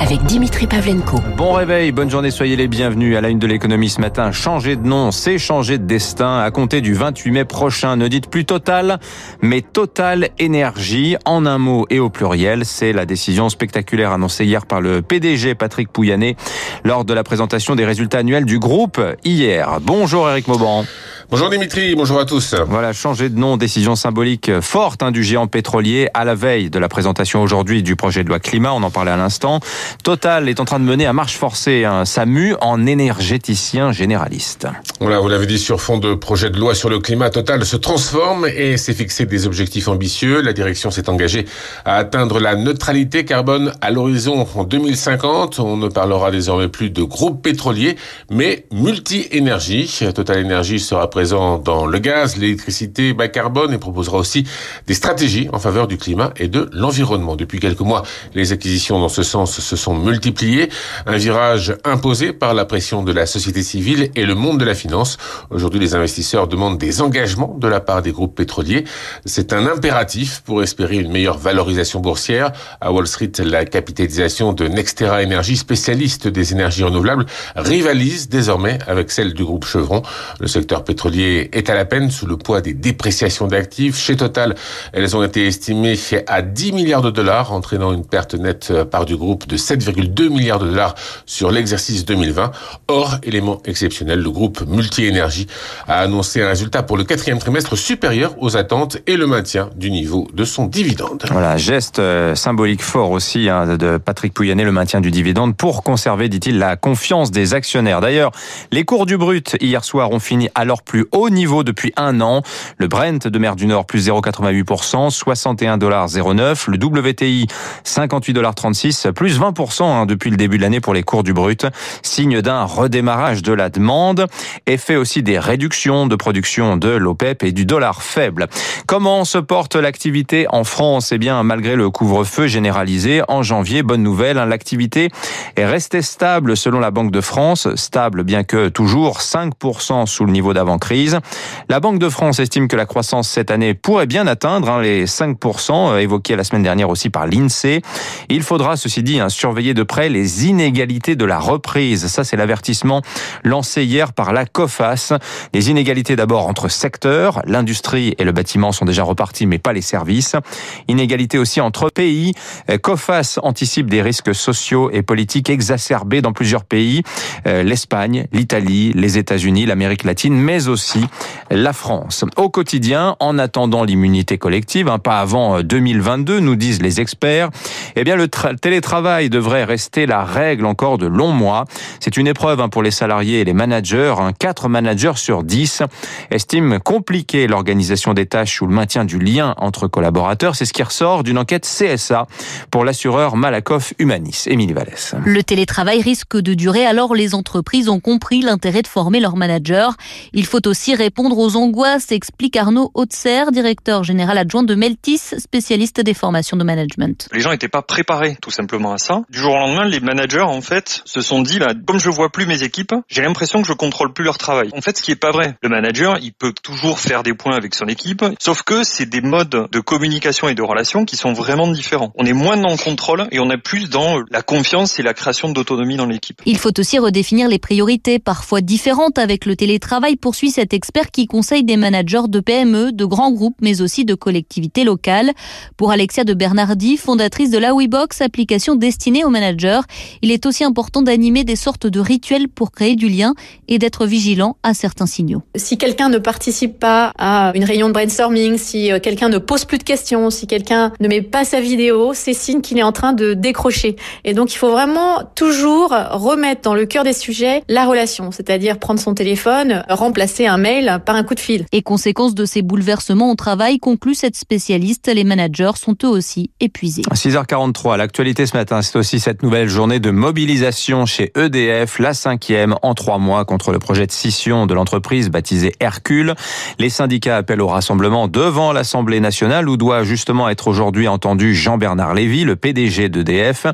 avec Dimitri Pavlenko. Bon réveil, bonne journée, soyez les bienvenus à la une de l'économie ce matin. Changer de nom, c'est changer de destin. À compter du 28 mai prochain, ne dites plus Total, mais Total Énergie, en un mot et au pluriel. C'est la décision spectaculaire annoncée hier par le PDG Patrick Pouyanné lors de la présentation des résultats annuels du groupe hier. Bonjour Eric Mauban. Bonjour Dimitri, bonjour à tous. Voilà, changer de nom, décision symbolique forte hein, du géant pétrolier à la veille de la présentation aujourd'hui du projet de loi climat, on en parlait à l'instant. Total est en train de mener à marche forcée hein, sa mue en énergéticien généraliste. Voilà, vous l'avez dit, sur fond de projet de loi sur le climat, Total se transforme et s'est fixé des objectifs ambitieux. La direction s'est engagée à atteindre la neutralité carbone à l'horizon en 2050. On ne parlera désormais plus de groupe pétrolier, mais multi-énergie. Total Énergie sera présent dans le gaz, l'électricité bas carbone et proposera aussi des stratégies en faveur du climat et de l'environnement. Depuis quelques mois, les acquisitions dans ce sens se sont multipliées. Un virage imposé par la pression de la société civile et le monde de la finance. Aujourd'hui, les investisseurs demandent des engagements de la part des groupes pétroliers. C'est un impératif pour espérer une meilleure valorisation boursière. À Wall Street, la capitalisation de Nextera Energy, spécialiste des énergies renouvelables, rivalise désormais avec celle du groupe Chevron. Le secteur pétrolier est à la peine sous le poids des dépréciations d'actifs. Chez Total, elles ont été estimées à 10 milliards de dollars, entraînant une perte nette par du groupe de 7,2 milliards de dollars sur l'exercice 2020. Or, élément exceptionnel, le groupe Multi-Énergie a annoncé un résultat pour le quatrième trimestre supérieur aux attentes et le maintien du niveau de son dividende. Voilà, geste euh, symbolique fort aussi hein, de Patrick Pouyanné, le maintien du dividende pour conserver, dit-il, la confiance des actionnaires. D'ailleurs, les cours du brut hier soir ont fini alors plus haut niveau depuis un an. Le Brent de mer du Nord plus 0,88%, 61,09$. Le WTI 58,36$, plus 20% hein, depuis le début de l'année pour les cours du brut. Signe d'un redémarrage de la demande. Effet aussi des réductions de production de l'OPEP et du dollar faible. Comment se porte l'activité en France? Eh bien, malgré le couvre-feu généralisé en janvier, bonne nouvelle, hein, l'activité est restée stable selon la Banque de France. Stable bien que toujours 5% sous le niveau d'avant crise. La Banque de France estime que la croissance cette année pourrait bien atteindre hein, les 5% euh, évoqués la semaine dernière aussi par l'INSEE. Il faudra, ceci dit, hein, surveiller de près les inégalités de la reprise. Ça, c'est l'avertissement lancé hier par la COFAS. Les inégalités d'abord entre secteurs. L'industrie et le bâtiment sont déjà repartis, mais pas les services. Inégalités aussi entre pays. Euh, COFAS anticipe des risques sociaux et politiques exacerbés dans plusieurs pays. Euh, L'Espagne, l'Italie, les États-Unis, l'Amérique latine, mais aussi la France. Au quotidien, en attendant l'immunité collective, hein, pas avant 2022, euh, nous disent les experts, eh bien le télétravail devrait rester la règle encore de longs mois. C'est une épreuve hein, pour les salariés et les managers. Hein. Quatre managers sur 10 estiment compliquer l'organisation des tâches ou le maintien du lien entre collaborateurs. C'est ce qui ressort d'une enquête CSA pour l'assureur Malakoff Humanis. Émilie Vallès. Le télétravail risque de durer alors les entreprises ont compris l'intérêt de former leurs managers. Il faut aussi répondre aux angoisses, explique Arnaud Hautser, directeur général adjoint de Meltis, spécialiste des formations de management. Les gens n'étaient pas préparés tout simplement à ça. Du jour au lendemain, les managers en fait se sont dit, bah, comme je vois plus mes équipes, j'ai l'impression que je contrôle plus leur travail. En fait, ce qui est pas vrai. Le manager, il peut toujours faire des points avec son équipe, sauf que c'est des modes de communication et de relation qui sont vraiment différents. On est moins dans le contrôle et on est plus dans la confiance et la création d'autonomie dans l'équipe. Il faut aussi redéfinir les priorités, parfois différentes avec le télétravail, poursuit cet expert qui conseille des managers de PME, de grands groupes, mais aussi de collectivités locales. Pour Alexia de Bernardi, fondatrice de la WeBox, application destinée aux managers, il est aussi important d'animer des sortes de rituels pour créer du lien et d'être vigilant à certains signaux. Si quelqu'un ne participe pas à une réunion de brainstorming, si euh, quelqu'un ne pose plus de questions, si quelqu'un ne met pas sa vidéo, c'est signe qu'il est en train de décrocher. Et donc il faut vraiment toujours remettre dans le cœur des sujets la relation, c'est-à-dire prendre son téléphone, remplacer un mail par un coup de fil. Et conséquence de ces bouleversements au travail, conclut cette spécialiste, les managers sont eux aussi épuisés. 6h43, l'actualité ce matin, c'est aussi cette nouvelle journée de mobilisation chez EDF, la cinquième en trois mois contre le projet de scission de l'entreprise baptisée Hercule. Les syndicats appellent au rassemblement devant l'Assemblée nationale où doit justement être aujourd'hui entendu Jean-Bernard Lévy, le PDG d'EDF.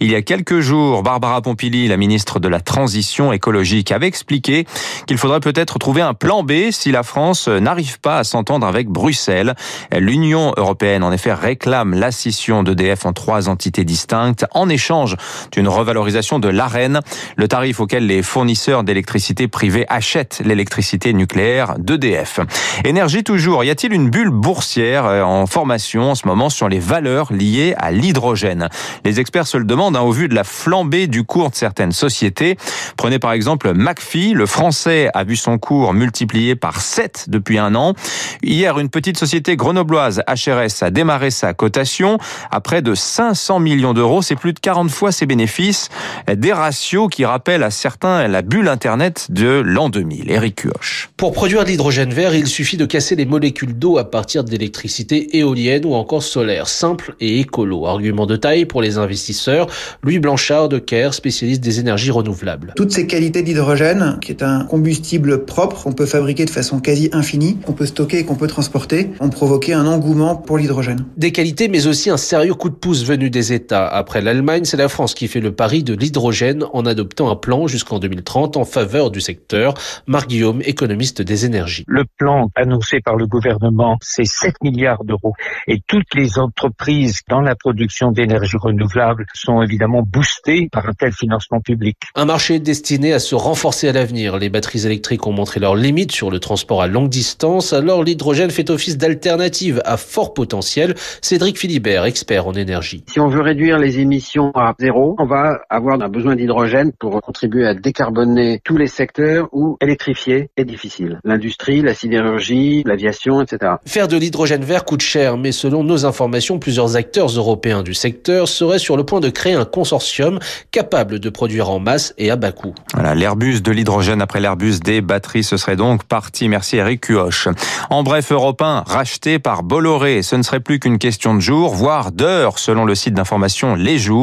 Il y a quelques jours, Barbara Pompili, la ministre de la Transition écologique, avait expliqué qu'il faudrait peut-être trouver un plan B si la France n'arrive pas à s'entendre avec Bruxelles. L'Union européenne, en effet, réclame la scission d'EDF en trois entités distinctes échange d'une revalorisation de l'AREN, le tarif auquel les fournisseurs d'électricité privés achètent l'électricité nucléaire d'EDF. Énergie toujours, y a-t-il une bulle boursière euh, en formation en ce moment sur les valeurs liées à l'hydrogène? Les experts se le demandent hein, au vu de la flambée du cours de certaines sociétés. Prenez par exemple McPhee, le français a vu son cours multiplié par 7 depuis un an. Hier, une petite société grenobloise, HRS, a démarré sa cotation à près de 500 millions d'euros. C'est plus de 40 fois ses bénéfices. Des ratios qui rappellent à certains la bulle Internet de l'an 2000. Eric Cuoche. Pour produire de l'hydrogène vert, il suffit de casser les molécules d'eau à partir d'électricité éolienne ou encore solaire, simple et écolo. Argument de taille pour les investisseurs. Louis Blanchard de Caire, spécialiste des énergies renouvelables. Toutes ces qualités d'hydrogène, qui est un combustible propre, qu'on peut fabriquer de façon quasi infinie, qu'on peut stocker et qu'on peut transporter, ont provoqué un engouement pour l'hydrogène. Des qualités, mais aussi un sérieux coup de pouce venu des États. Après l'Allemagne, c'est la France qui fait le pari de l'hydrogène en adoptant un plan jusqu'en 2030 en faveur du secteur. Marc Guillaume, économiste des énergies. Le plan annoncé par le gouvernement, c'est 7 milliards d'euros. Et toutes les entreprises dans la production d'énergie renouvelable sont évidemment boostées par un tel financement public. Un marché destiné à se renforcer à l'avenir. Les batteries électriques ont montré leurs limites sur le transport à longue distance, alors l'hydrogène fait office d'alternative à fort potentiel. Cédric Philibert, expert en énergie. Si on veut réduire les émissions à zéro, on va avoir un besoin d'hydrogène pour contribuer à décarboner tous les secteurs où électrifier est difficile. L'industrie, la sidérurgie, l'aviation, etc. Faire de l'hydrogène vert coûte cher, mais selon nos informations, plusieurs acteurs européens du secteur seraient sur le point de créer un consortium capable de produire en masse et à bas coût. Voilà, l'Airbus de l'hydrogène après l'Airbus des batteries, ce serait donc parti. Merci Eric Cuoche. En bref, Europe 1, racheté par Bolloré, ce ne serait plus qu'une question de jours, voire d'heures, selon le site d'information Les Jours.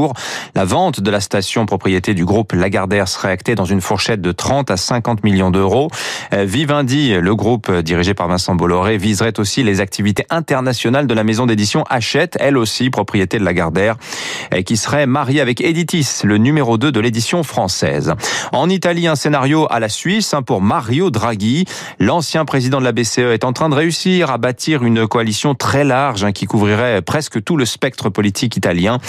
La vente de la station propriété du groupe Lagardère serait actée dans une fourchette de 30 à 50 millions d'euros. Euh, Vivendi, le groupe dirigé par Vincent Bolloré, viserait aussi les activités internationales de la maison d'édition Hachette, elle aussi propriété de Lagardère, qui serait mariée avec Editis, le numéro 2 de l'édition française. En Italie, un scénario à la Suisse hein, pour Mario Draghi. L'ancien président de la BCE est en train de réussir à bâtir une coalition très large hein, qui couvrirait presque tout le spectre politique italien.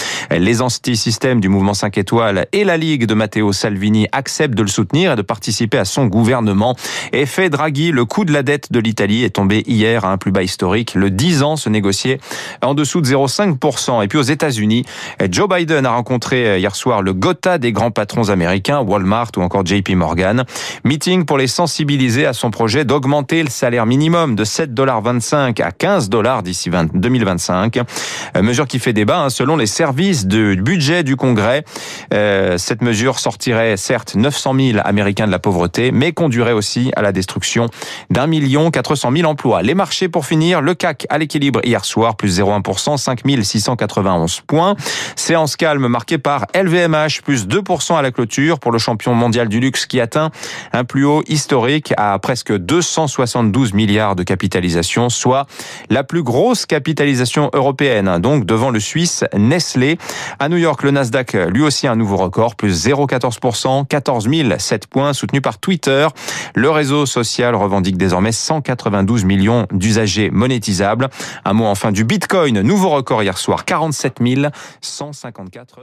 Anti-systèmes du mouvement 5 étoiles et la Ligue de Matteo Salvini acceptent de le soutenir et de participer à son gouvernement. Effet Draghi, le coût de la dette de l'Italie est tombé hier à un plus bas historique. Le 10 ans se négociait en dessous de 0,5%. Et puis aux États-Unis, Joe Biden a rencontré hier soir le Gotha des grands patrons américains, Walmart ou encore JP Morgan. Meeting pour les sensibiliser à son projet d'augmenter le salaire minimum de 7,25 à 15 dollars d'ici 2025. Euh, mesure qui fait débat hein, selon les services de budget du Congrès. Euh, cette mesure sortirait certes 900 000 Américains de la pauvreté, mais conduirait aussi à la destruction d'un million 400 000 emplois. Les marchés pour finir, le CAC à l'équilibre hier soir, plus 0,1%, 5 691 points. Séance calme marquée par LVMH, plus 2% à la clôture pour le champion mondial du luxe qui atteint un plus haut historique à presque 272 milliards de capitalisation, soit la plus grosse capitalisation européenne, donc devant le Suisse Nestlé. À New York, le Nasdaq, lui aussi un nouveau record, plus 0,14%, 14 007 points, soutenu par Twitter. Le réseau social revendique désormais 192 millions d'usagers monétisables. Un mot enfin du Bitcoin, nouveau record hier soir, 47 154